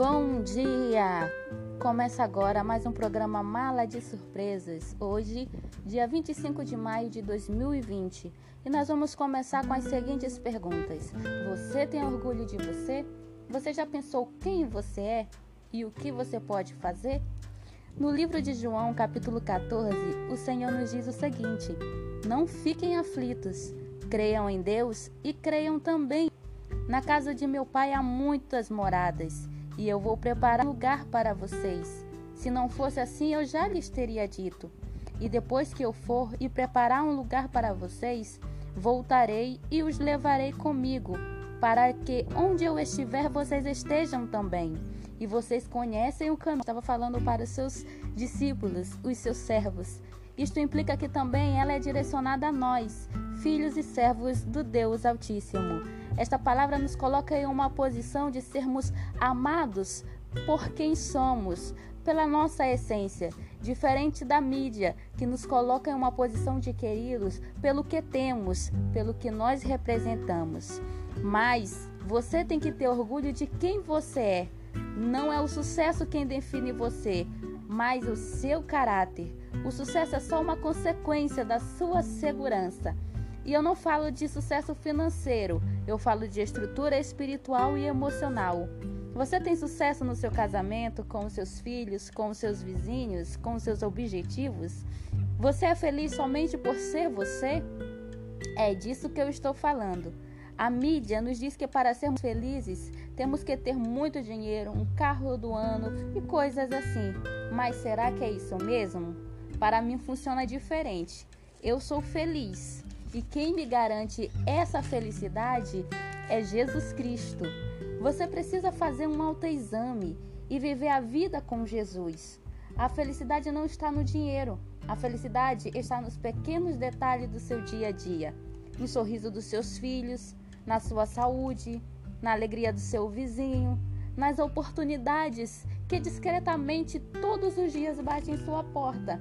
Olá! Começa agora mais um programa Mala de Surpresas. Hoje, dia 25 de maio de 2020, e nós vamos começar com as seguintes perguntas: Você tem orgulho de você? Você já pensou quem você é e o que você pode fazer? No livro de João, capítulo 14, o Senhor nos diz o seguinte: Não fiquem aflitos, creiam em Deus e creiam também. Na casa de meu pai há muitas moradas e eu vou preparar lugar para vocês. Se não fosse assim, eu já lhes teria dito. E depois que eu for e preparar um lugar para vocês, voltarei e os levarei comigo, para que onde eu estiver vocês estejam também. E vocês conhecem o caminho. Estava falando para os seus discípulos, os seus servos. Isto implica que também ela é direcionada a nós, filhos e servos do Deus Altíssimo. Esta palavra nos coloca em uma posição de sermos amados por quem somos, pela nossa essência, diferente da mídia, que nos coloca em uma posição de queridos pelo que temos, pelo que nós representamos. Mas você tem que ter orgulho de quem você é. Não é o sucesso quem define você, mas o seu caráter. O sucesso é só uma consequência da sua segurança. E eu não falo de sucesso financeiro, eu falo de estrutura espiritual e emocional. Você tem sucesso no seu casamento, com os seus filhos, com os seus vizinhos, com os seus objetivos? Você é feliz somente por ser você? É disso que eu estou falando. A mídia nos diz que para sermos felizes temos que ter muito dinheiro, um carro do ano e coisas assim. Mas será que é isso mesmo? Para mim funciona diferente. Eu sou feliz e quem me garante essa felicidade é Jesus Cristo. Você precisa fazer um autoexame e viver a vida com Jesus. A felicidade não está no dinheiro. A felicidade está nos pequenos detalhes do seu dia a dia, no sorriso dos seus filhos, na sua saúde, na alegria do seu vizinho, nas oportunidades que discretamente todos os dias batem em sua porta.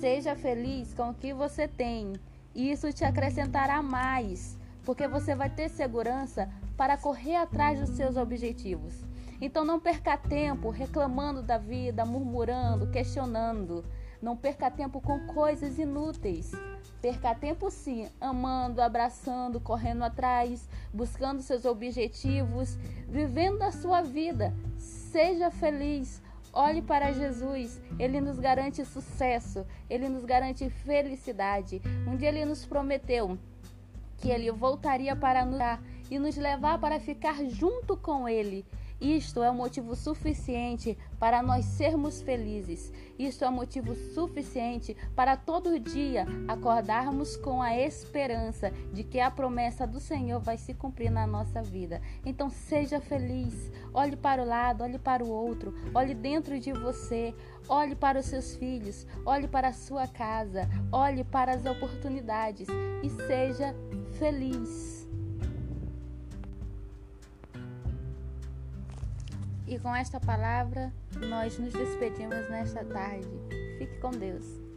Seja feliz com o que você tem isso te acrescentará mais, porque você vai ter segurança para correr atrás dos seus objetivos. Então não perca tempo reclamando da vida, murmurando, questionando. Não perca tempo com coisas inúteis. Perca tempo sim, amando, abraçando, correndo atrás, buscando seus objetivos, vivendo a sua vida. Seja feliz, Olhe para Jesus, ele nos garante sucesso, ele nos garante felicidade. Um dia ele nos prometeu que ele voltaria para nos dar e nos levar para ficar junto com ele. Isto é um motivo suficiente para nós sermos felizes. Isto é um motivo suficiente para todo dia acordarmos com a esperança de que a promessa do Senhor vai se cumprir na nossa vida. Então seja feliz. Olhe para o lado, olhe para o outro, olhe dentro de você, olhe para os seus filhos, olhe para a sua casa, olhe para as oportunidades e seja feliz. E com esta palavra, nós nos despedimos nesta tarde. Fique com Deus.